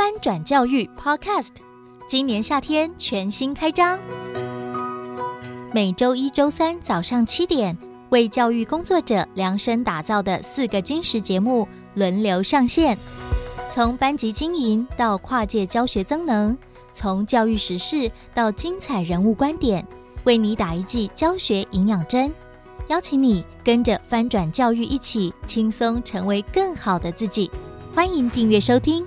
翻转教育 podcast 今年夏天全新开张。每周一周三早上七点为教育工作者量身打造的四个金石节目轮流上线。从班级经营到跨界教学增能从教育时事到精彩人物观点为你打一剂教学营养针。邀请你跟着翻转教育一起轻松成为更好的自己。欢迎订阅收听。